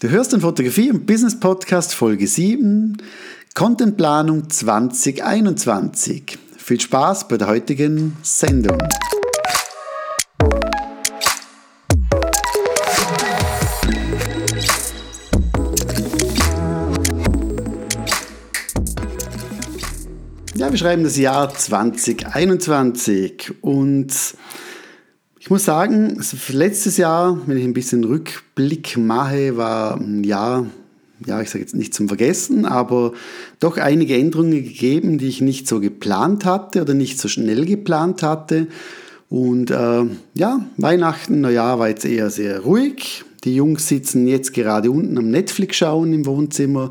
Du hörst den Fotografie- und Business Podcast Folge 7, Contentplanung 2021. Viel Spaß bei der heutigen Sendung. Ja, wir schreiben das Jahr 2021 und ich muss sagen, letztes Jahr, wenn ich ein bisschen Rückblick mache, war ein Jahr, ja, ich sage jetzt nicht zum Vergessen, aber doch einige Änderungen gegeben, die ich nicht so geplant hatte oder nicht so schnell geplant hatte. Und äh, ja, Weihnachten, Neujahr war jetzt eher sehr ruhig. Die Jungs sitzen jetzt gerade unten am Netflix schauen im Wohnzimmer.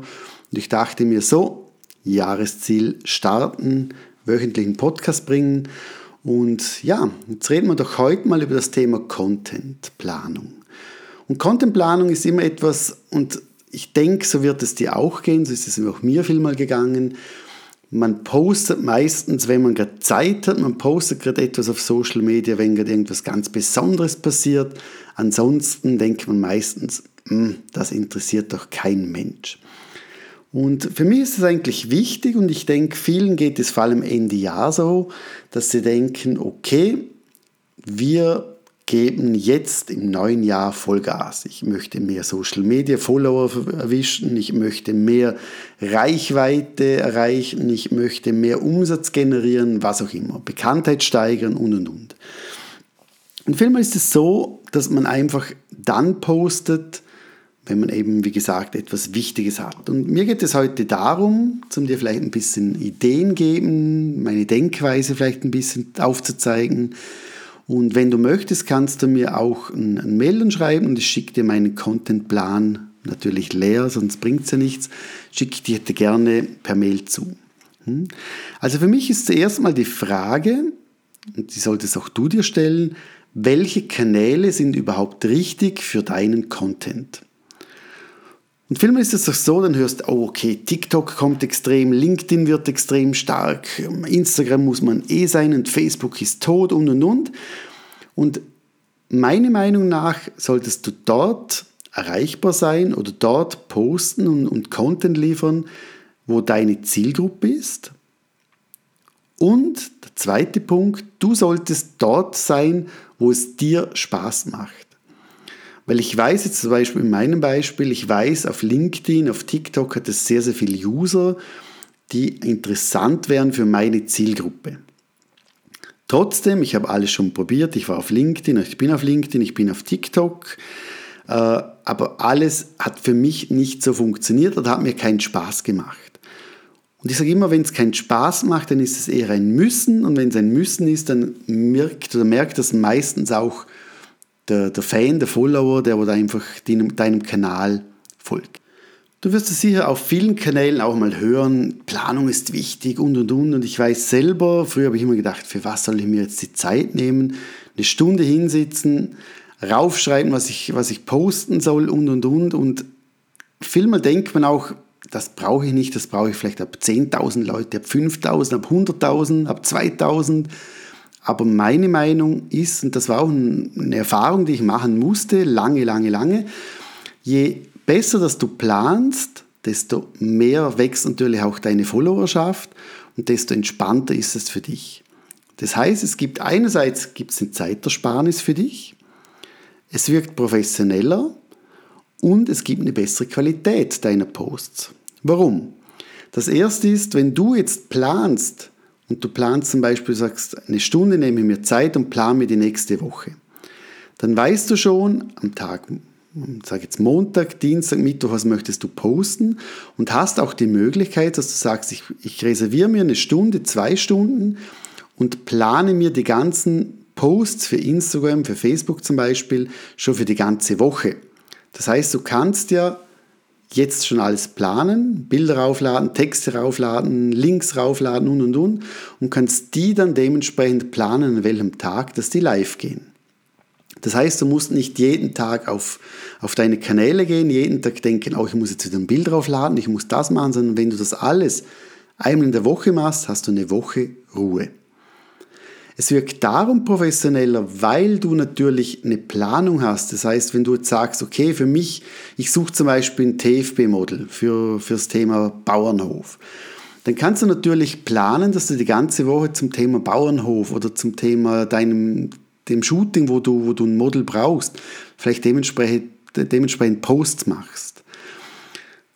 Und ich dachte mir so, Jahresziel starten, wöchentlichen Podcast bringen. Und ja, jetzt reden wir doch heute mal über das Thema Contentplanung. Und Contentplanung ist immer etwas, und ich denke, so wird es dir auch gehen, so ist es auch mir vielmal gegangen. Man postet meistens, wenn man gerade Zeit hat, man postet gerade etwas auf Social Media, wenn gerade irgendwas ganz Besonderes passiert. Ansonsten denkt man meistens, hm, das interessiert doch kein Mensch. Und für mich ist es eigentlich wichtig und ich denke, vielen geht es vor allem Ende Jahr so, dass sie denken, okay, wir geben jetzt im neuen Jahr Vollgas. Ich möchte mehr Social Media Follower erwischen, ich möchte mehr Reichweite erreichen, ich möchte mehr Umsatz generieren, was auch immer, Bekanntheit steigern und und und. Und vielmal ist es so, dass man einfach dann postet, wenn man eben, wie gesagt, etwas Wichtiges hat. Und mir geht es heute darum, zum dir vielleicht ein bisschen Ideen geben, meine Denkweise vielleicht ein bisschen aufzuzeigen. Und wenn du möchtest, kannst du mir auch ein, Mail schreiben und ich schicke dir meinen Contentplan natürlich leer, sonst bringt es ja nichts. Schicke dir gerne per Mail zu. Hm? Also für mich ist zuerst mal die Frage, und die solltest auch du dir stellen, welche Kanäle sind überhaupt richtig für deinen Content? Und vielmehr ist es doch so, dann hörst du, oh, okay, TikTok kommt extrem, LinkedIn wird extrem stark, Instagram muss man eh sein und Facebook ist tot und und und. Und meiner Meinung nach solltest du dort erreichbar sein oder dort posten und, und Content liefern, wo deine Zielgruppe ist. Und der zweite Punkt, du solltest dort sein, wo es dir Spaß macht. Weil ich weiß jetzt zum Beispiel in meinem Beispiel, ich weiß, auf LinkedIn, auf TikTok hat es sehr, sehr viele User, die interessant wären für meine Zielgruppe. Trotzdem, ich habe alles schon probiert, ich war auf LinkedIn, ich bin auf LinkedIn, ich bin auf TikTok, äh, aber alles hat für mich nicht so funktioniert oder hat mir keinen Spaß gemacht. Und ich sage immer, wenn es keinen Spaß macht, dann ist es eher ein Müssen und wenn es ein Müssen ist, dann merkt oder merkt das meistens auch der, der Fan, der Follower, der oder einfach deinem, deinem Kanal folgt. Du wirst es sicher auf vielen Kanälen auch mal hören, Planung ist wichtig und und und. Und ich weiß selber, früher habe ich immer gedacht, für was soll ich mir jetzt die Zeit nehmen? Eine Stunde hinsitzen, raufschreiben, was ich, was ich posten soll und und und. Und vielmal denkt man auch, das brauche ich nicht, das brauche ich vielleicht ab 10.000 Leute, ab 5.000, ab 100.000, ab 2.000. Aber meine Meinung ist, und das war auch eine Erfahrung, die ich machen musste, lange, lange, lange, je besser, dass du planst, desto mehr wächst natürlich auch deine Followerschaft und desto entspannter ist es für dich. Das heißt, es gibt einerseits gibt es eine Zeitersparnis für dich, es wirkt professioneller und es gibt eine bessere Qualität deiner Posts. Warum? Das erste ist, wenn du jetzt planst, und du planst zum Beispiel, sagst, eine Stunde nehme ich mir Zeit und plane mir die nächste Woche, dann weißt du schon am Tag, sag jetzt Montag, Dienstag, Mittwoch, was möchtest du posten und hast auch die Möglichkeit, dass du sagst, ich, ich reserviere mir eine Stunde, zwei Stunden und plane mir die ganzen Posts für Instagram, für Facebook zum Beispiel, schon für die ganze Woche. Das heißt, du kannst ja jetzt schon alles planen, Bilder raufladen, Texte raufladen, Links raufladen und und und und kannst die dann dementsprechend planen, an welchem Tag, dass die live gehen. Das heißt, du musst nicht jeden Tag auf, auf deine Kanäle gehen, jeden Tag denken, oh, ich muss jetzt wieder ein Bild raufladen, ich muss das machen, sondern wenn du das alles einmal in der Woche machst, hast du eine Woche Ruhe. Es wirkt darum professioneller, weil du natürlich eine Planung hast. Das heißt, wenn du jetzt sagst, okay, für mich, ich suche zum Beispiel ein TFB-Model für, für das Thema Bauernhof dann kannst du natürlich planen, dass du die ganze Woche zum Thema Bauernhof oder zum Thema deinem dem Shooting, wo du, wo du ein Model brauchst, vielleicht dementsprechend, dementsprechend Posts machst.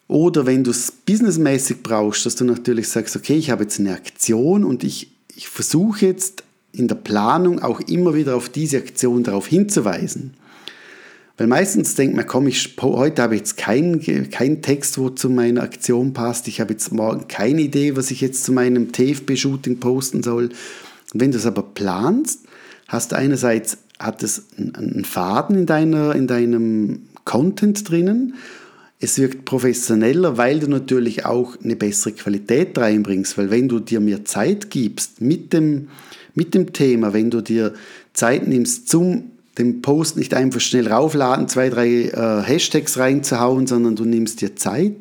Oder wenn du es businessmäßig brauchst, dass du natürlich sagst, okay, ich habe jetzt eine Aktion und ich, ich versuche jetzt in der Planung auch immer wieder auf diese Aktion darauf hinzuweisen. Weil meistens denkt man, komm, ich, heute habe ich jetzt keinen kein Text, wo zu meiner Aktion passt. Ich habe jetzt morgen keine Idee, was ich jetzt zu meinem TFB-Shooting posten soll. Und wenn du es aber planst, hast du einerseits hat es einen Faden in, deiner, in deinem Content drinnen. Es wirkt professioneller, weil du natürlich auch eine bessere Qualität reinbringst. Weil wenn du dir mehr Zeit gibst mit dem, mit dem Thema, wenn du dir Zeit nimmst zum den Post nicht einfach schnell raufladen, zwei, drei äh, Hashtags reinzuhauen, sondern du nimmst dir Zeit,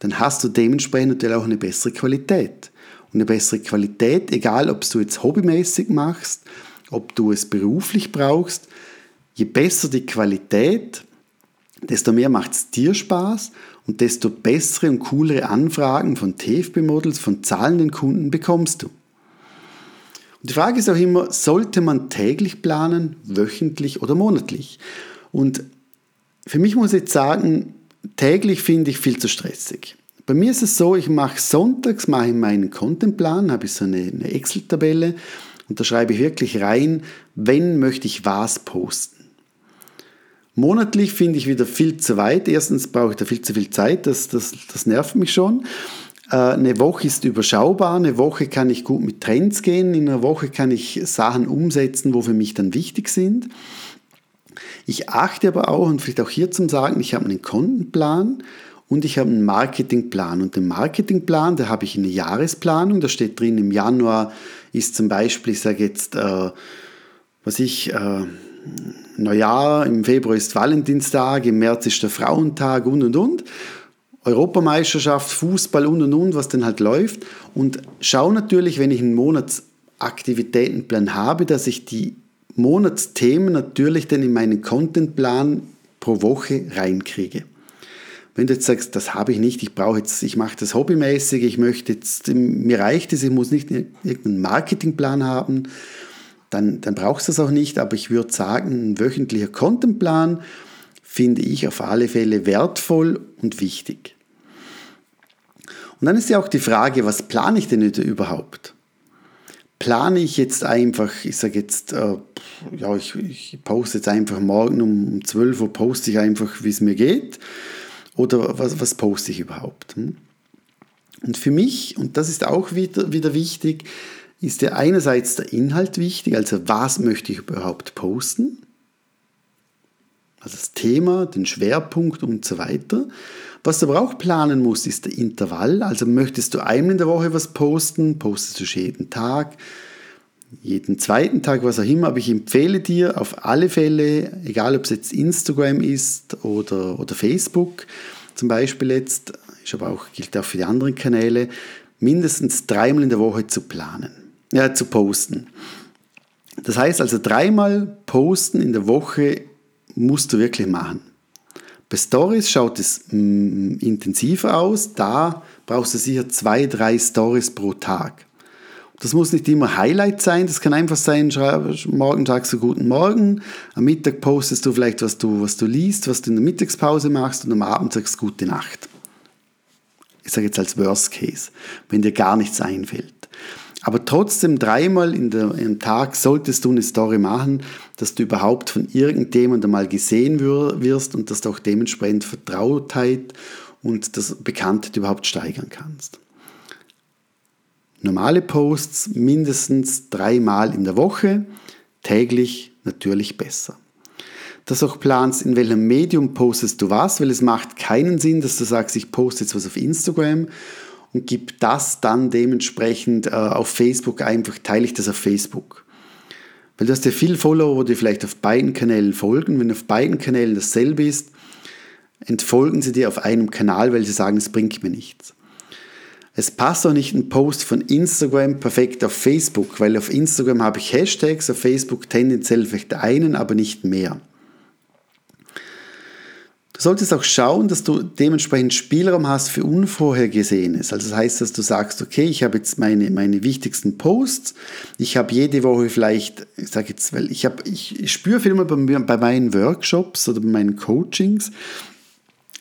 dann hast du dementsprechend natürlich auch eine bessere Qualität. Und eine bessere Qualität, egal ob du jetzt hobbymäßig machst, ob du es beruflich brauchst, je besser die Qualität, desto mehr macht es dir Spaß und desto bessere und coolere Anfragen von TFB-Models, von zahlenden Kunden bekommst du. Und die Frage ist auch immer, sollte man täglich planen, wöchentlich oder monatlich? Und für mich muss ich jetzt sagen, täglich finde ich viel zu stressig. Bei mir ist es so, ich mache sonntags mache ich meinen Contentplan, habe ich so eine, eine Excel-Tabelle und da schreibe ich wirklich rein, wenn möchte ich was posten. Monatlich finde ich wieder viel zu weit. Erstens brauche ich da viel zu viel Zeit, das, das, das nervt mich schon. Äh, eine Woche ist überschaubar, eine Woche kann ich gut mit Trends gehen, in einer Woche kann ich Sachen umsetzen, wo für mich dann wichtig sind. Ich achte aber auch, und vielleicht auch hier zum Sagen, ich habe einen Kontenplan und ich habe einen Marketingplan. Und den Marketingplan, da habe ich eine Jahresplanung, da steht drin, im Januar ist zum Beispiel, ich sage jetzt, äh, was ich, äh, Neujahr, im Februar ist Valentinstag, im März ist der Frauentag und und und. Europameisterschaft, Fußball und und und, was denn halt läuft. Und schau natürlich, wenn ich einen Monatsaktivitätenplan habe, dass ich die Monatsthemen natürlich dann in meinen Contentplan pro Woche reinkriege. Wenn du jetzt sagst, das habe ich nicht, ich brauche jetzt, ich mache das hobbymäßig, ich möchte jetzt, mir reicht es, ich muss nicht irgendeinen Marketingplan haben, dann, dann brauchst du das auch nicht. Aber ich würde sagen, ein wöchentlicher Contentplan finde ich auf alle Fälle wertvoll und wichtig. Und dann ist ja auch die Frage, was plane ich denn überhaupt? Plane ich jetzt einfach, ich sage jetzt, äh, ja, ich, ich, poste jetzt einfach morgen um 12 Uhr, poste ich einfach, wie es mir geht? Oder was, was poste ich überhaupt? Hm? Und für mich, und das ist auch wieder, wieder wichtig, ist ja einerseits der Inhalt wichtig, also was möchte ich überhaupt posten? Also das Thema, den Schwerpunkt und so weiter. Was du aber auch planen musst, ist der Intervall. Also möchtest du einmal in der Woche was posten, postest du jeden Tag, jeden zweiten Tag, was auch immer. Aber ich empfehle dir auf alle Fälle, egal ob es jetzt Instagram ist oder, oder Facebook, zum Beispiel jetzt, ist aber auch, gilt auch für die anderen Kanäle, mindestens dreimal in der Woche zu planen, ja, zu posten. Das heißt also dreimal posten in der Woche musst du wirklich machen. Bei Stories schaut es mm, intensiver aus. Da brauchst du sicher zwei, drei Stories pro Tag. Das muss nicht immer Highlight sein, das kann einfach sein, morgen sagst du guten Morgen, am Mittag postest du vielleicht, was du, was du liest, was du in der Mittagspause machst und am Abend sagst gute Nacht. Ich sage jetzt als Worst Case, wenn dir gar nichts einfällt. Aber trotzdem dreimal in der, im Tag solltest du eine Story machen, dass du überhaupt von irgendjemandem mal gesehen wirst und dass du auch dementsprechend Vertrautheit und das Bekanntheit überhaupt steigern kannst. Normale Posts mindestens dreimal in der Woche, täglich natürlich besser. Dass du auch planst, in welchem Medium postest du was, weil es macht keinen Sinn, dass du sagst, ich poste jetzt was auf Instagram und gebe das dann dementsprechend äh, auf Facebook einfach, teile ich das auf Facebook. Weil du hast ja viele Follower, die vielleicht auf beiden Kanälen folgen. Wenn auf beiden Kanälen dasselbe ist, entfolgen sie dir auf einem Kanal, weil sie sagen, es bringt mir nichts. Es passt auch nicht ein Post von Instagram perfekt auf Facebook, weil auf Instagram habe ich Hashtags, auf Facebook tendenziell vielleicht einen, aber nicht mehr. Solltest auch schauen, dass du dementsprechend Spielraum hast für Unvorhergesehenes. Also das heißt, dass du sagst, okay, ich habe jetzt meine, meine wichtigsten Posts, ich habe jede Woche vielleicht, ich sage jetzt, weil ich habe, ich spüre viel mal bei, bei meinen Workshops oder bei meinen Coachings,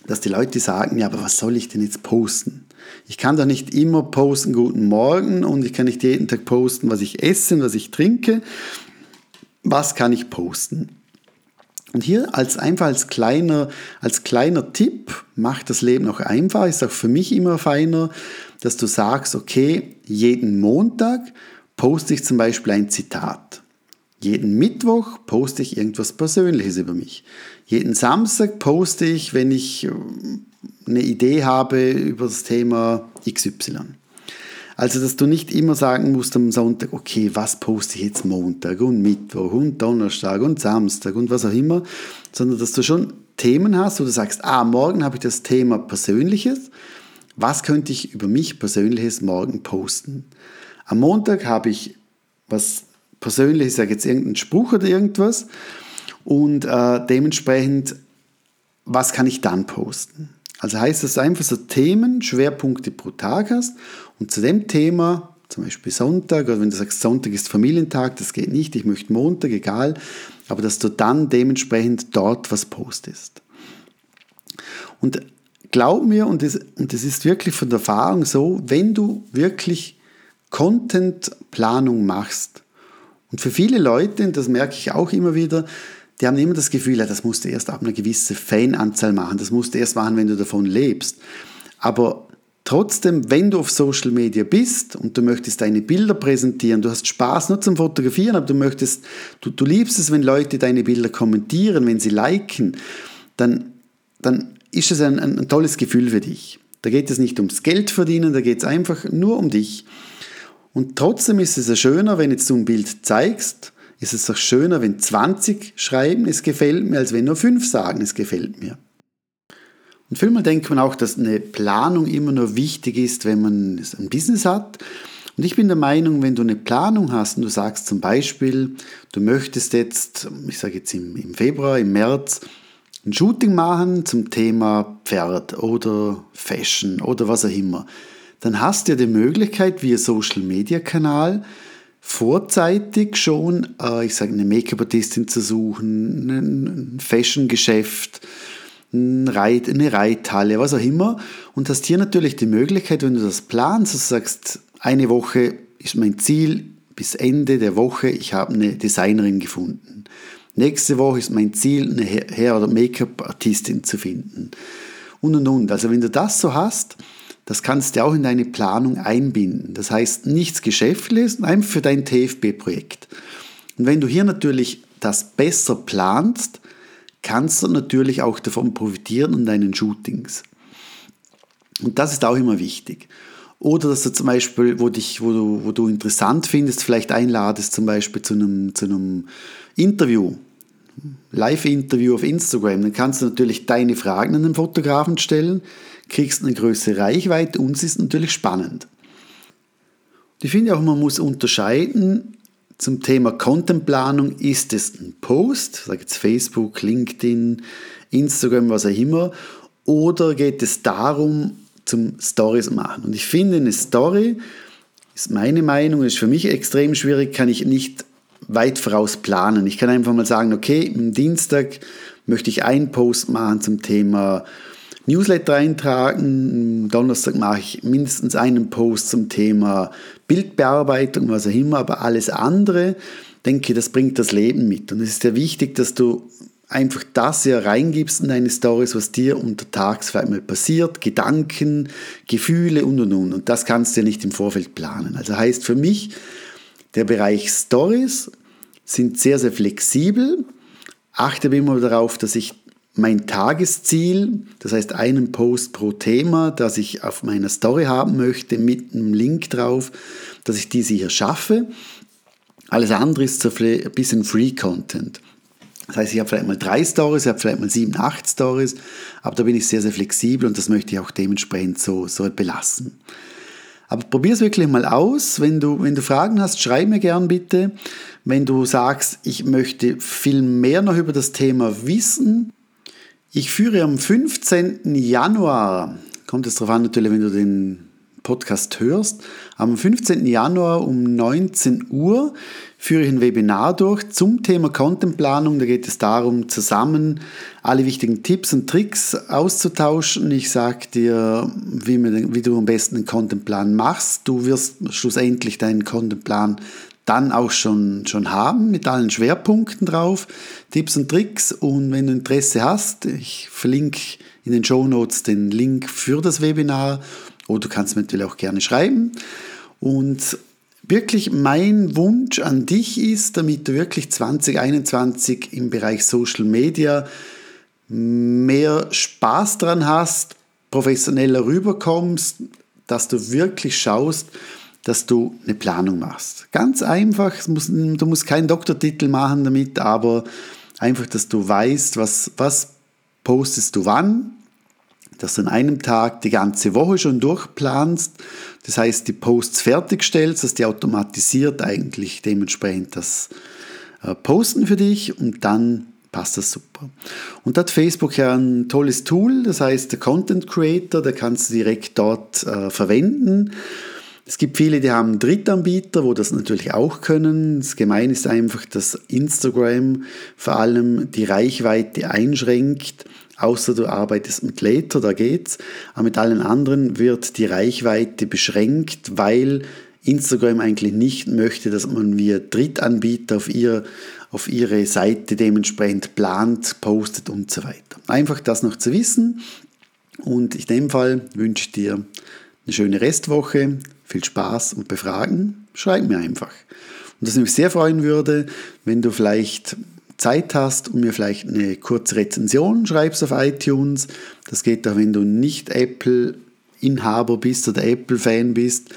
dass die Leute sagen, ja, aber was soll ich denn jetzt posten? Ich kann doch nicht immer posten, guten Morgen und ich kann nicht jeden Tag posten, was ich esse und was ich trinke. Was kann ich posten? Und hier als einfach als kleiner, als kleiner Tipp macht das Leben auch einfach, ist auch für mich immer feiner, dass du sagst, okay, jeden Montag poste ich zum Beispiel ein Zitat. Jeden Mittwoch poste ich irgendwas Persönliches über mich. Jeden Samstag poste ich, wenn ich äh, eine Idee habe über das Thema XY. Also, dass du nicht immer sagen musst am Sonntag, okay, was poste ich jetzt Montag und Mittwoch und Donnerstag und Samstag und was auch immer, sondern dass du schon Themen hast, wo du sagst, ah, morgen habe ich das Thema Persönliches. Was könnte ich über mich Persönliches morgen posten? Am Montag habe ich was persönlich, ich sage jetzt irgendeinen Spruch oder irgendwas und äh, dementsprechend, was kann ich dann posten? Also heißt das einfach so Themen, Schwerpunkte pro Tag hast und zu dem Thema, zum Beispiel Sonntag, oder wenn du sagst, Sonntag ist Familientag, das geht nicht, ich möchte Montag, egal, aber dass du dann dementsprechend dort was postest. Und glaub mir, und das, und das ist wirklich von der Erfahrung so, wenn du wirklich Contentplanung machst, und für viele Leute, und das merke ich auch immer wieder, die haben immer das Gefühl, ja, das musst du erst ab einer gewissen Fananzahl machen, das musst du erst machen, wenn du davon lebst. Aber trotzdem, wenn du auf Social Media bist und du möchtest deine Bilder präsentieren, du hast Spaß nur zum Fotografieren, aber du möchtest, du, du liebst es, wenn Leute deine Bilder kommentieren, wenn sie liken, dann, dann ist es ein, ein, ein tolles Gefühl für dich. Da geht es nicht ums Geld verdienen, da geht es einfach nur um dich. Und trotzdem ist es ja schöner, wenn jetzt du ein Bild zeigst, ist es doch schöner, wenn 20 schreiben, es gefällt mir, als wenn nur 5 sagen, es gefällt mir. Und vielmal denkt man auch, dass eine Planung immer nur wichtig ist, wenn man ein Business hat. Und ich bin der Meinung, wenn du eine Planung hast und du sagst zum Beispiel, du möchtest jetzt, ich sage jetzt im, Februar, im März, ein Shooting machen zum Thema Pferd oder Fashion oder was auch immer, dann hast du ja die Möglichkeit via Social Media Kanal vorzeitig schon, äh, ich sage, eine Make-up-Artistin zu suchen, ein Fashion-Geschäft, eine Reithalle, was auch immer. Und hast hier natürlich die Möglichkeit, wenn du das planst, dass du sagst, eine Woche ist mein Ziel, bis Ende der Woche, ich habe eine Designerin gefunden. Nächste Woche ist mein Ziel, eine Hair- oder Make-up-Artistin zu finden. Und und und. Also wenn du das so hast, das kannst du auch in deine Planung einbinden. Das heißt, nichts Geschäftliches, einfach für dein TFB-Projekt. Und wenn du hier natürlich das besser planst, kannst du natürlich auch davon profitieren in deinen Shootings. Und das ist auch immer wichtig. Oder dass du zum Beispiel, wo, dich, wo, du, wo du interessant findest, vielleicht einladest zum Beispiel zu einem, zu einem Interview, Live-Interview auf Instagram. Dann kannst du natürlich deine Fragen an den Fotografen stellen kriegst eine größere Reichweite und es ist natürlich spannend. Ich finde auch, man muss unterscheiden zum Thema Contentplanung. Ist es ein Post, sage jetzt Facebook, LinkedIn, Instagram, was auch immer, oder geht es darum, zum Stories machen? Und ich finde, eine Story, ist meine Meinung, ist für mich extrem schwierig, kann ich nicht weit voraus planen. Ich kann einfach mal sagen, okay, am Dienstag möchte ich einen Post machen zum Thema Newsletter eintragen. Am Donnerstag mache ich mindestens einen Post zum Thema Bildbearbeitung, was auch immer, aber alles andere, denke das bringt das Leben mit. Und es ist ja wichtig, dass du einfach das ja reingibst in deine Stories, was dir untertags vielleicht mal passiert, Gedanken, Gefühle und und und. Und das kannst du ja nicht im Vorfeld planen. Also heißt für mich, der Bereich Stories sind sehr, sehr flexibel. Achte immer darauf, dass ich mein Tagesziel, das heißt einen Post pro Thema, das ich auf meiner Story haben möchte, mit einem Link drauf, dass ich diese hier schaffe. Alles andere ist ein bisschen Free Content. Das heißt, ich habe vielleicht mal drei Stories, ich habe vielleicht mal sieben, acht Stories, aber da bin ich sehr, sehr flexibel und das möchte ich auch dementsprechend so, so belassen. Aber probier es wirklich mal aus. Wenn du, wenn du Fragen hast, schreib mir gern bitte. Wenn du sagst, ich möchte viel mehr noch über das Thema wissen, ich führe am 15. Januar, kommt es darauf an natürlich, wenn du den Podcast hörst, am 15. Januar um 19 Uhr führe ich ein Webinar durch zum Thema Contentplanung. Da geht es darum, zusammen alle wichtigen Tipps und Tricks auszutauschen. Ich sage dir, wie, wie, du am besten einen Contentplan machst. Du wirst schlussendlich deinen Contentplan dann auch schon, schon haben mit allen Schwerpunkten drauf, Tipps und Tricks. Und wenn du Interesse hast, ich verlinke in den Show Notes den Link für das Webinar oder du kannst mir natürlich auch gerne schreiben. Und wirklich mein Wunsch an dich ist, damit du wirklich 2021 im Bereich Social Media mehr Spaß dran hast, professioneller rüberkommst, dass du wirklich schaust, dass du eine Planung machst. Ganz einfach, du musst keinen Doktortitel machen damit, aber einfach, dass du weißt, was, was postest du wann, dass du an einem Tag die ganze Woche schon durchplanst, das heißt die Posts fertigstellst, dass die automatisiert eigentlich dementsprechend das äh, Posten für dich und dann passt das super. Und da hat Facebook ja ein tolles Tool, das heißt der Content Creator, da kannst du direkt dort äh, verwenden. Es gibt viele, die haben Drittanbieter, wo das natürlich auch können. Das Gemeine ist einfach, dass Instagram vor allem die Reichweite einschränkt außer du arbeitest mit Later, da geht's. Aber mit allen anderen wird die Reichweite beschränkt, weil Instagram eigentlich nicht möchte, dass man via Drittanbieter auf, ihr, auf ihre Seite dementsprechend plant, postet und so weiter. Einfach das noch zu wissen. Und in dem Fall wünsche ich dir eine schöne Restwoche, viel Spaß und Befragen. Schreib mir einfach. Und das mich sehr freuen würde, wenn du vielleicht Zeit hast und mir vielleicht eine kurze Rezension schreibst auf iTunes. Das geht auch, wenn du nicht Apple-Inhaber bist oder Apple-Fan bist.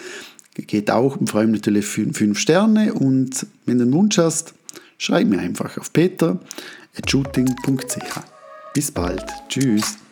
Geht auch, vor allem natürlich fünf Sterne. Und wenn du einen Wunsch hast, schreib mir einfach auf peter.shooting.ch. Bis bald. Tschüss.